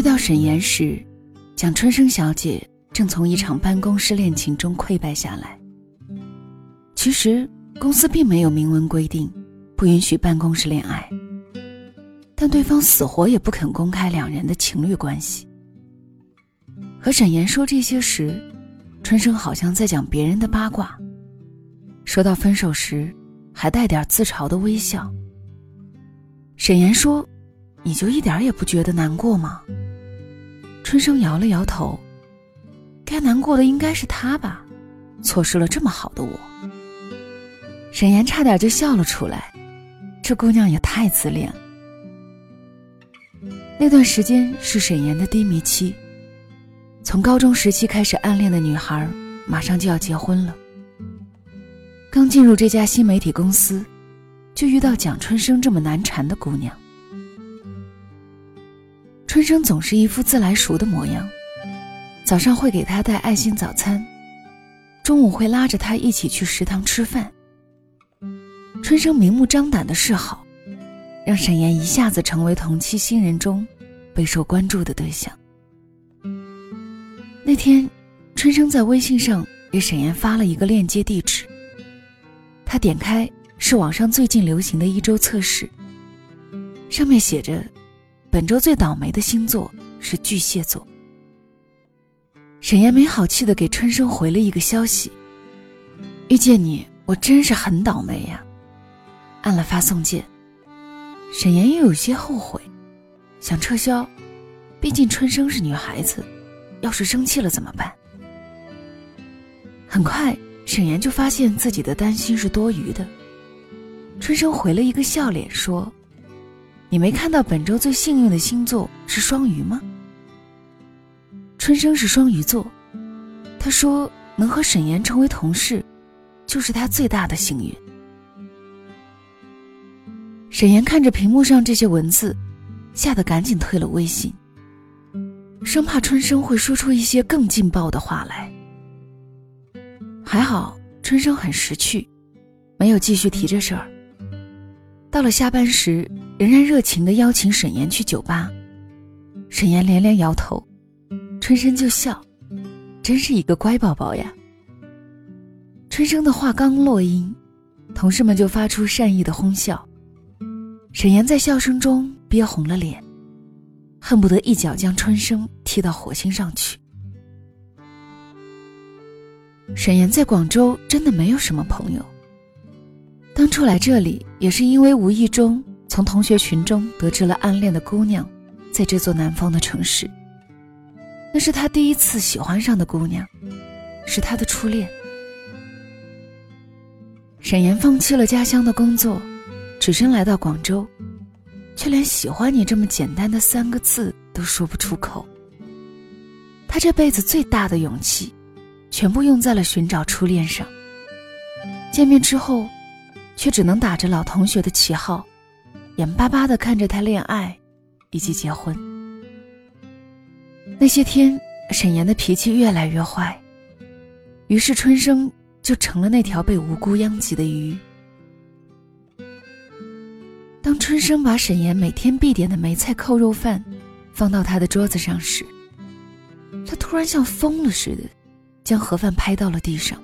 遇到沈岩时，蒋春生小姐正从一场办公室恋情中溃败下来。其实公司并没有明文规定不允许办公室恋爱，但对方死活也不肯公开两人的情侣关系。和沈岩说这些时，春生好像在讲别人的八卦。说到分手时，还带点自嘲的微笑。沈岩说：“你就一点也不觉得难过吗？”春生摇了摇头，该难过的应该是他吧，错失了这么好的我。沈岩差点就笑了出来，这姑娘也太自恋了。那段时间是沈岩的低迷期，从高中时期开始暗恋的女孩，马上就要结婚了。刚进入这家新媒体公司，就遇到蒋春生这么难缠的姑娘。春生总是一副自来熟的模样，早上会给他带爱心早餐，中午会拉着他一起去食堂吃饭。春生明目张胆的示好，让沈岩一下子成为同期新人中备受关注的对象。那天，春生在微信上给沈岩发了一个链接地址，他点开是网上最近流行的一周测试，上面写着。本周最倒霉的星座是巨蟹座。沈岩没好气的给春生回了一个消息：“遇见你，我真是很倒霉呀。”按了发送键。沈岩又有些后悔，想撤销，毕竟春生是女孩子，要是生气了怎么办？很快，沈岩就发现自己的担心是多余的。春生回了一个笑脸说。你没看到本周最幸运的星座是双鱼吗？春生是双鱼座，他说能和沈岩成为同事，就是他最大的幸运。沈岩看着屏幕上这些文字，吓得赶紧退了微信，生怕春生会说出一些更劲爆的话来。还好春生很识趣，没有继续提这事儿。到了下班时。仍然热情地邀请沈岩去酒吧，沈岩连连摇头，春生就笑，真是一个乖宝宝呀。春生的话刚落音，同事们就发出善意的哄笑，沈岩在笑声中憋红了脸，恨不得一脚将春生踢到火星上去。沈岩在广州真的没有什么朋友，当初来这里也是因为无意中。从同学群中得知了暗恋的姑娘，在这座南方的城市。那是他第一次喜欢上的姑娘，是他的初恋。沈岩放弃了家乡的工作，只身来到广州，却连“喜欢你”这么简单的三个字都说不出口。他这辈子最大的勇气，全部用在了寻找初恋上。见面之后，却只能打着老同学的旗号。眼巴巴的看着他恋爱，以及结婚。那些天，沈岩的脾气越来越坏，于是春生就成了那条被无辜殃及的鱼。当春生把沈岩每天必点的梅菜扣肉饭放到他的桌子上时，他突然像疯了似的，将盒饭拍到了地上。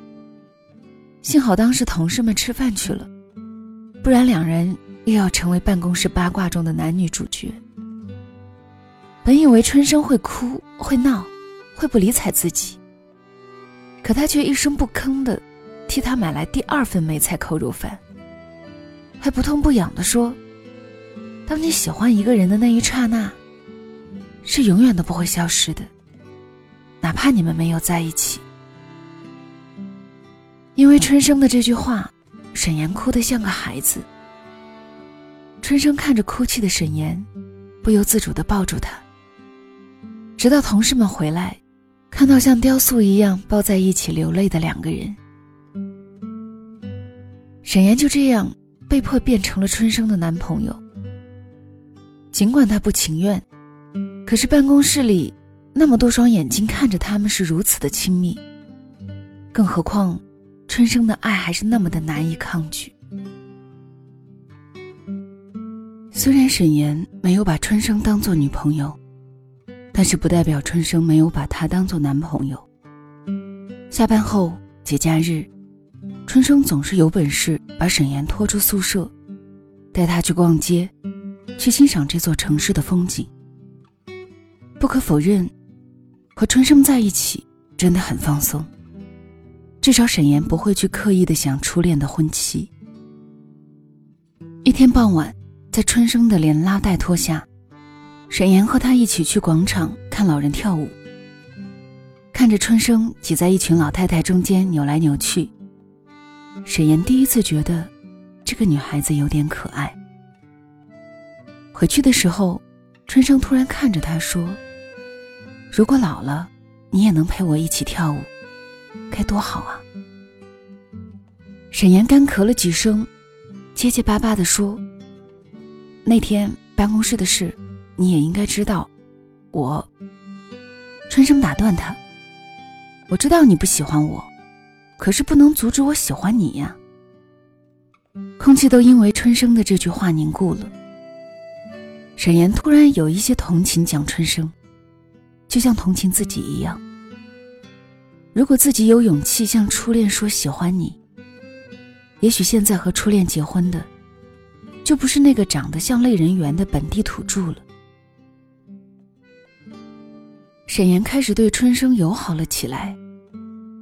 幸好当时同事们吃饭去了，不然两人。又要成为办公室八卦中的男女主角。本以为春生会哭、会闹、会不理睬自己，可他却一声不吭的替他买来第二份梅菜扣肉饭，还不痛不痒的说：“当你喜欢一个人的那一刹那，是永远都不会消失的，哪怕你们没有在一起。”因为春生的这句话，沈岩哭得像个孩子。春生看着哭泣的沈岩，不由自主地抱住他。直到同事们回来，看到像雕塑一样抱在一起流泪的两个人，沈岩就这样被迫变成了春生的男朋友。尽管他不情愿，可是办公室里那么多双眼睛看着他们是如此的亲密，更何况春生的爱还是那么的难以抗拒。虽然沈岩没有把春生当做女朋友，但是不代表春生没有把他当做男朋友。下班后节假日，春生总是有本事把沈岩拖出宿舍，带他去逛街，去欣赏这座城市的风景。不可否认，和春生在一起真的很放松。至少沈岩不会去刻意的想初恋的婚期。一天傍晚，在春生的连拉带拖下。沈岩和他一起去广场看老人跳舞，看着春生挤在一群老太太中间扭来扭去。沈岩第一次觉得，这个女孩子有点可爱。回去的时候，春生突然看着他说：“如果老了，你也能陪我一起跳舞，该多好啊！”沈岩干咳了几声，结结巴巴地说：“那天办公室的事。”你也应该知道，我。春生打断他：“我知道你不喜欢我，可是不能阻止我喜欢你呀。”空气都因为春生的这句话凝固了。沈岩突然有一些同情蒋春生，就像同情自己一样。如果自己有勇气向初恋说喜欢你，也许现在和初恋结婚的，就不是那个长得像类人猿的本地土著了。沈岩开始对春生友好了起来，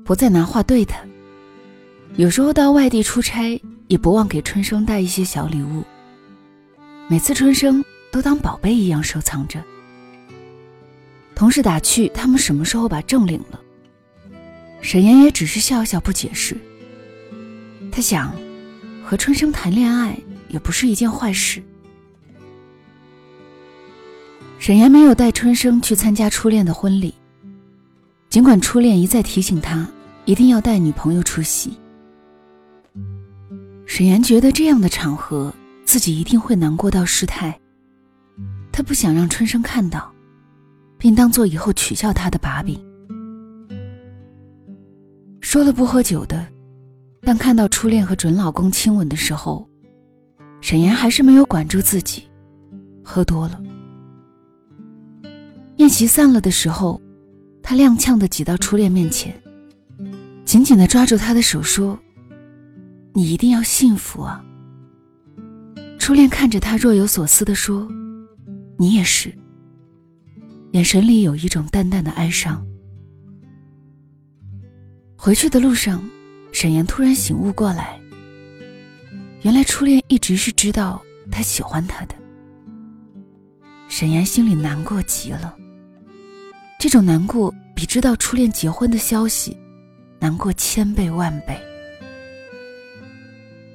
不再拿话对他。有时候到外地出差，也不忘给春生带一些小礼物。每次春生都当宝贝一样收藏着。同事打趣他们什么时候把证领了，沈岩也只是笑笑不解释。他想，和春生谈恋爱也不是一件坏事。沈岩没有带春生去参加初恋的婚礼，尽管初恋一再提醒他一定要带女朋友出席。沈岩觉得这样的场合自己一定会难过到失态，他不想让春生看到，并当做以后取笑他的把柄。说了不喝酒的，但看到初恋和准老公亲吻的时候，沈岩还是没有管住自己，喝多了。宴席散了的时候，他踉跄的挤到初恋面前，紧紧的抓住他的手说：“你一定要幸福啊！”初恋看着他若有所思的说：“你也是。”眼神里有一种淡淡的哀伤。回去的路上，沈岩突然醒悟过来，原来初恋一直是知道他喜欢他的。沈岩心里难过极了。这种难过比知道初恋结婚的消息难过千倍万倍。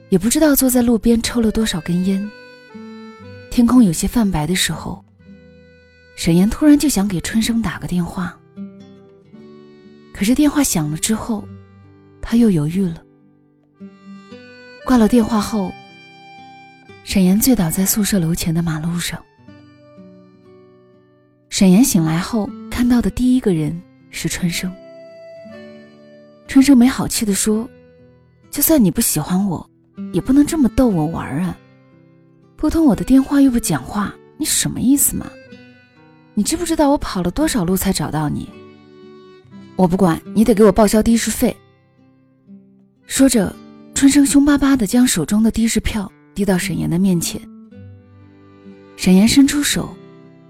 也不知道坐在路边抽了多少根烟，天空有些泛白的时候，沈岩突然就想给春生打个电话。可是电话响了之后，他又犹豫了。挂了电话后，沈岩醉倒在宿舍楼前的马路上。沈岩醒来后。看到的第一个人是春生。春生没好气地说：“就算你不喜欢我，也不能这么逗我玩啊！拨通我的电话又不讲话，你什么意思嘛？你知不知道我跑了多少路才找到你？我不管，你得给我报销的士费。”说着，春生凶巴巴地将手中的的士票递到沈岩的面前。沈岩伸出手。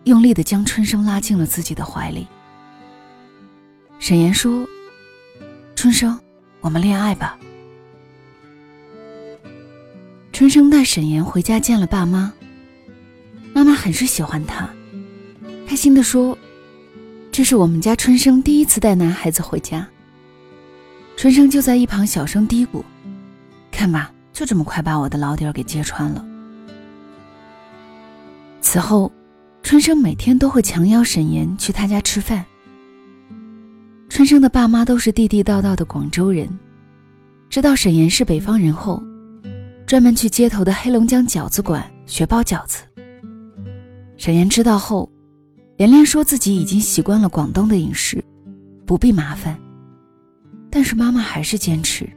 用力的将春生拉进了自己的怀里。沈岩说：“春生，我们恋爱吧。”春生带沈岩回家见了爸妈。妈妈很是喜欢他，开心的说：“这是我们家春生第一次带男孩子回家。”春生就在一旁小声嘀咕：“看吧，就这么快把我的老底儿给揭穿了。”此后。春生每天都会强邀沈岩去他家吃饭。春生的爸妈都是地地道道的广州人，知道沈岩是北方人后，专门去街头的黑龙江饺子馆学包饺子。沈岩知道后，连连说自己已经习惯了广东的饮食，不必麻烦。但是妈妈还是坚持。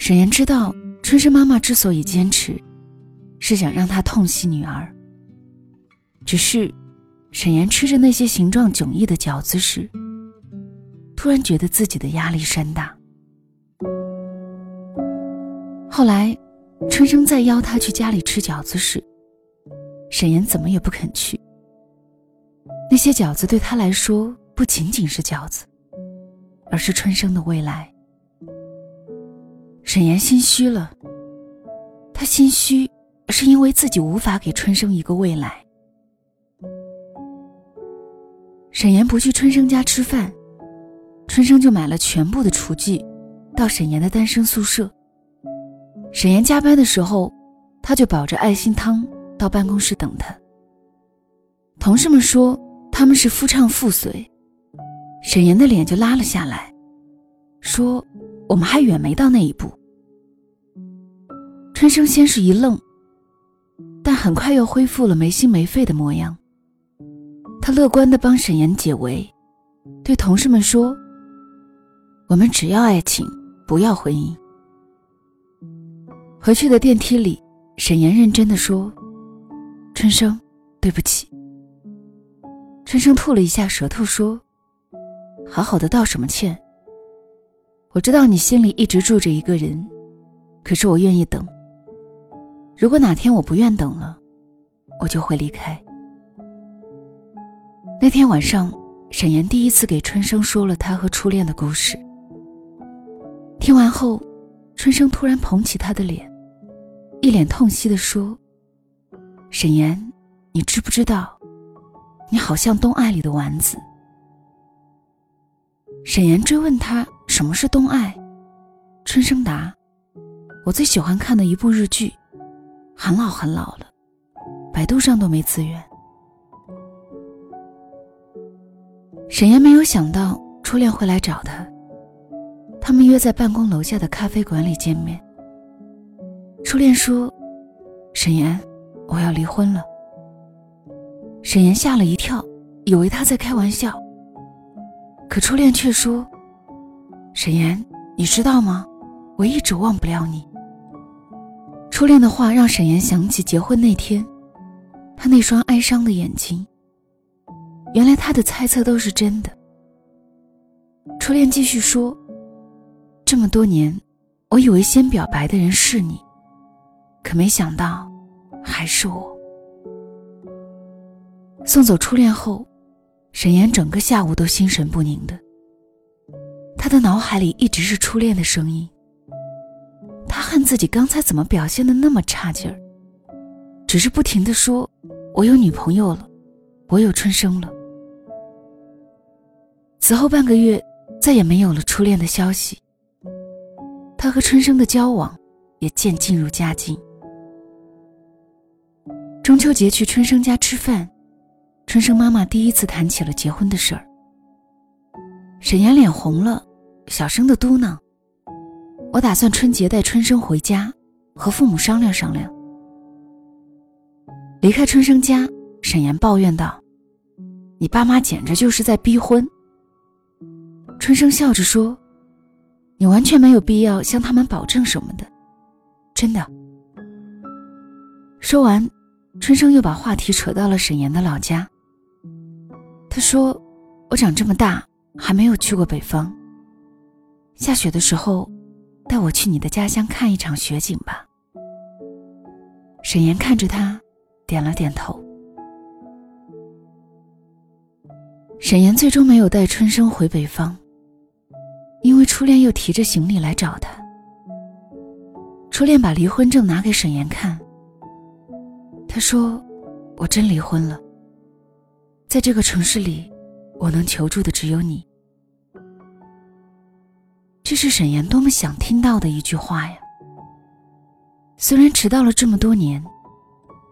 沈岩知道，春生妈妈之所以坚持，是想让他痛惜女儿。只是，沈岩吃着那些形状迥异的饺子时，突然觉得自己的压力山大。后来，春生再邀他去家里吃饺子时，沈岩怎么也不肯去。那些饺子对他来说不仅仅是饺子，而是春生的未来。沈岩心虚了，他心虚是因为自己无法给春生一个未来。沈岩不去春生家吃饭，春生就买了全部的厨具，到沈岩的单身宿舍。沈岩加班的时候，他就保着爱心汤到办公室等他。同事们说他们是夫唱妇随，沈岩的脸就拉了下来，说：“我们还远没到那一步。”春生先是一愣，但很快又恢复了没心没肺的模样。他乐观的帮沈岩解围，对同事们说：“我们只要爱情，不要婚姻。”回去的电梯里，沈岩认真的说：“春生，对不起。”春生吐了一下舌头说：“好好的道什么歉？我知道你心里一直住着一个人，可是我愿意等。如果哪天我不愿等了，我就会离开。”那天晚上，沈岩第一次给春生说了他和初恋的故事。听完后，春生突然捧起他的脸。一脸痛惜地说：“沈岩，你知不知道，你好像东爱里的丸子。”沈岩追问他什么是东爱，春生答：“我最喜欢看的一部日剧，很老很老了，百度上都没资源。”沈岩没有想到初恋会来找他，他们约在办公楼下的咖啡馆里见面。初恋说：“沈岩，我要离婚了。”沈岩吓了一跳，以为他在开玩笑。可初恋却说：“沈岩，你知道吗？我一直忘不了你。”初恋的话让沈岩想起结婚那天，他那双哀伤的眼睛。原来他的猜测都是真的。初恋继续说：“这么多年，我以为先表白的人是你。”可没想到，还是我。送走初恋后，沈岩整个下午都心神不宁的。他的脑海里一直是初恋的声音。他恨自己刚才怎么表现的那么差劲儿，只是不停的说：“我有女朋友了，我有春生了。”此后半个月，再也没有了初恋的消息。他和春生的交往也渐进入佳境。中秋节去春生家吃饭，春生妈妈第一次谈起了结婚的事儿。沈岩脸红了，小声的嘟囔：“我打算春节带春生回家，和父母商量商量。”离开春生家，沈岩抱怨道：“你爸妈简直就是在逼婚。”春生笑着说：“你完全没有必要向他们保证什么的，真的。”说完。春生又把话题扯到了沈岩的老家。他说：“我长这么大还没有去过北方。下雪的时候，带我去你的家乡看一场雪景吧。”沈岩看着他，点了点头。沈岩最终没有带春生回北方，因为初恋又提着行李来找他。初恋把离婚证拿给沈岩看。他说：“我真离婚了。在这个城市里，我能求助的只有你。”这是沈岩多么想听到的一句话呀！虽然迟到了这么多年，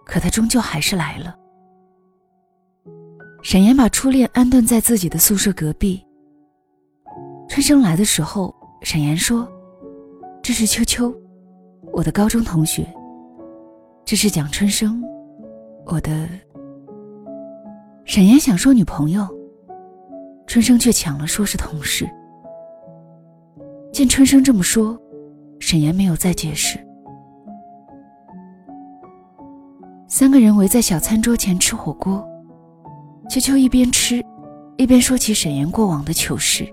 可他终究还是来了。沈岩把初恋安顿在自己的宿舍隔壁。春生来的时候，沈岩说：“这是秋秋，我的高中同学。”这是蒋春生，我的。沈岩想说女朋友，春生却抢了说是同事。见春生这么说，沈岩没有再解释。三个人围在小餐桌前吃火锅，秋秋一边吃，一边说起沈岩过往的糗事，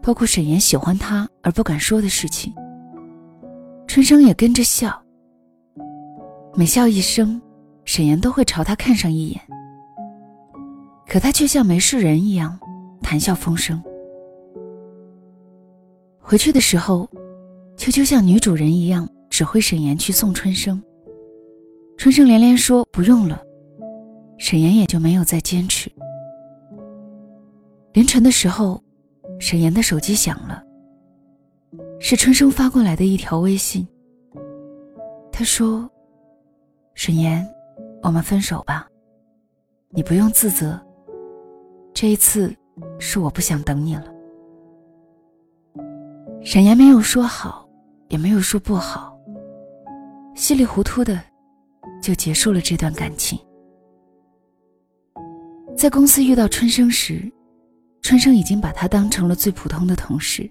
包括沈岩喜欢他而不敢说的事情。春生也跟着笑，每笑一声，沈岩都会朝他看上一眼，可他却像没事人一样，谈笑风生。回去的时候，秋秋像女主人一样指挥沈岩去送春生。春生连连说不用了，沈岩也就没有再坚持。凌晨的时候，沈岩的手机响了，是春生发过来的一条微信。他说：“沈岩，我们分手吧，你不用自责。这一次，是我不想等你了。”沈岩没有说好，也没有说不好，稀里糊涂的就结束了这段感情。在公司遇到春生时，春生已经把他当成了最普通的同事。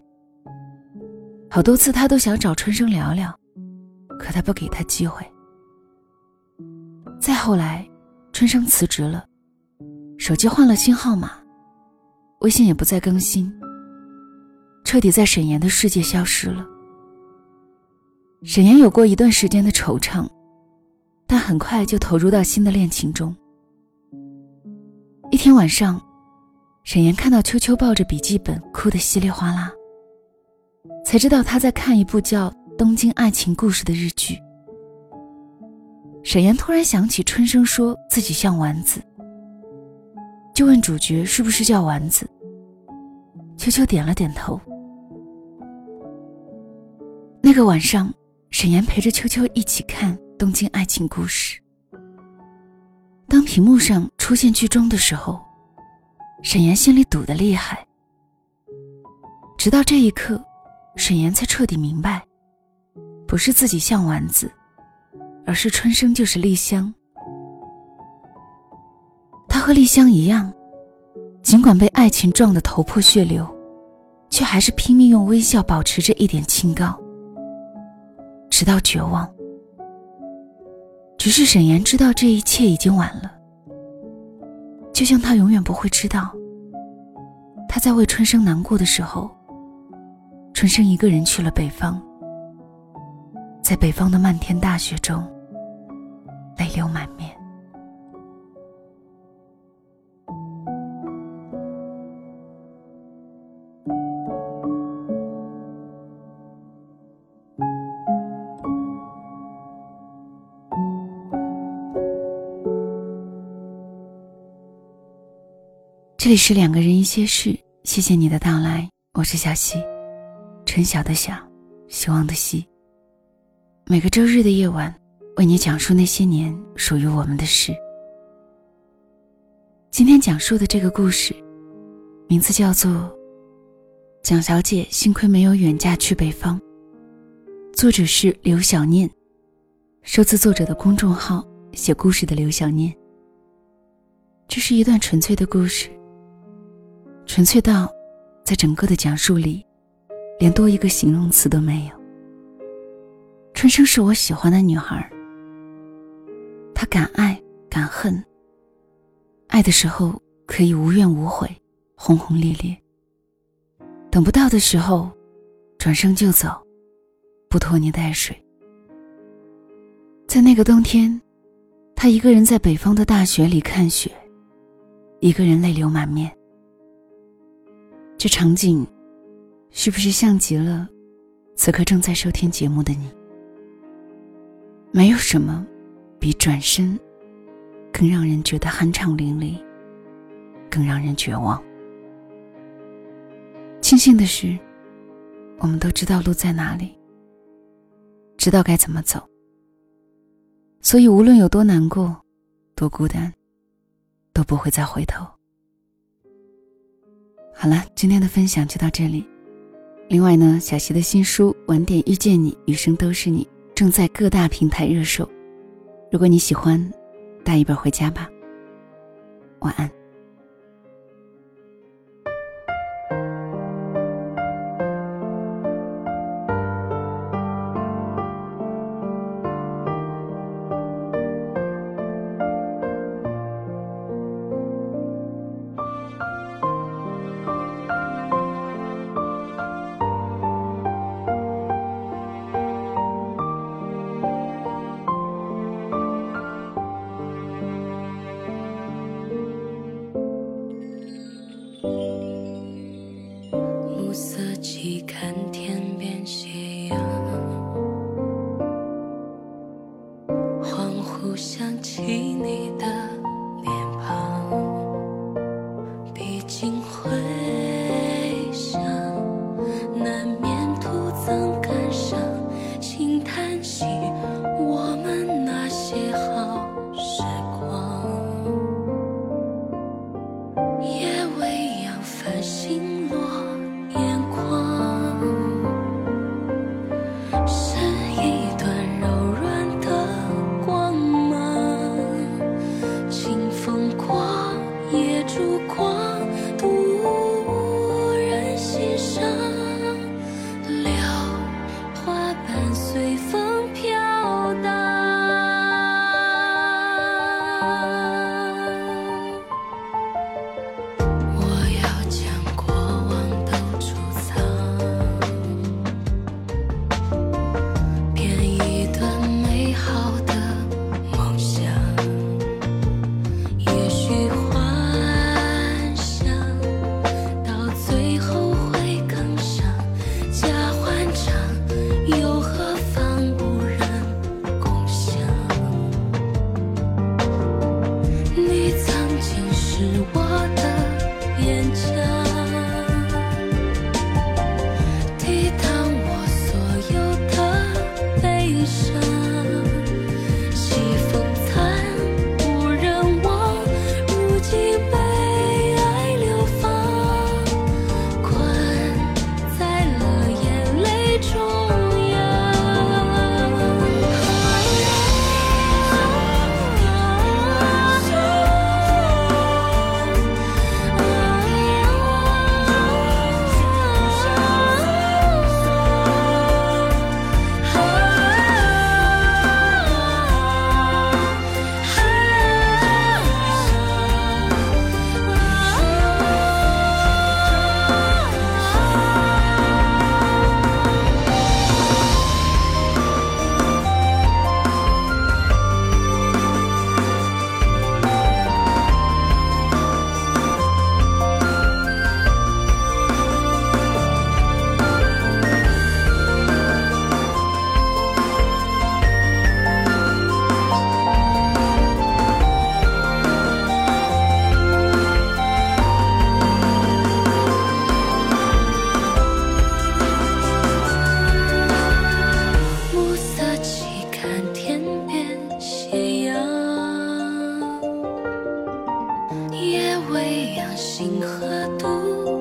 好多次他都想找春生聊聊，可他不给他机会。再后来，春生辞职了，手机换了新号码，微信也不再更新。彻底在沈岩的世界消失了。沈岩有过一段时间的惆怅，但很快就投入到新的恋情中。一天晚上，沈岩看到秋秋抱着笔记本哭得稀里哗啦，才知道他在看一部叫《东京爱情故事》的日剧。沈岩突然想起春生说自己像丸子，就问主角是不是叫丸子。秋秋点了点头。那个晚上，沈岩陪着秋秋一起看《东京爱情故事》。当屏幕上出现剧中的时候，沈岩心里堵得厉害。直到这一刻，沈岩才彻底明白，不是自己像丸子，而是春生就是丽香。他和丽香一样，尽管被爱情撞得头破血流，却还是拼命用微笑保持着一点清高。直到绝望，只是沈岩知道这一切已经晚了。就像他永远不会知道，他在为春生难过的时候，春生一个人去了北方，在北方的漫天大雪中，泪流满面。这里是两个人一些事，谢谢你的到来，我是小溪，春晓的晓，希望的希。每个周日的夜晚，为你讲述那些年属于我们的事。今天讲述的这个故事，名字叫做《蒋小姐幸亏没有远嫁去北方》，作者是刘小念，收自作者的公众号“写故事的刘小念”。这是一段纯粹的故事。纯粹到，在整个的讲述里，连多一个形容词都没有。春生是我喜欢的女孩，她敢爱敢恨，爱的时候可以无怨无悔，轰轰烈烈；等不到的时候，转身就走，不拖泥带水。在那个冬天，他一个人在北方的大雪里看雪，一个人泪流满面。这场景，是不是像极了此刻正在收听节目的你？没有什么比转身更让人觉得酣畅淋漓，更让人绝望。庆幸的是，我们都知道路在哪里，知道该怎么走，所以无论有多难过、多孤单，都不会再回头。好了，今天的分享就到这里。另外呢，小溪的新书《晚点遇见你，余生都是你》正在各大平台热售。如果你喜欢，带一本回家吧。晚安。夕阳星河独。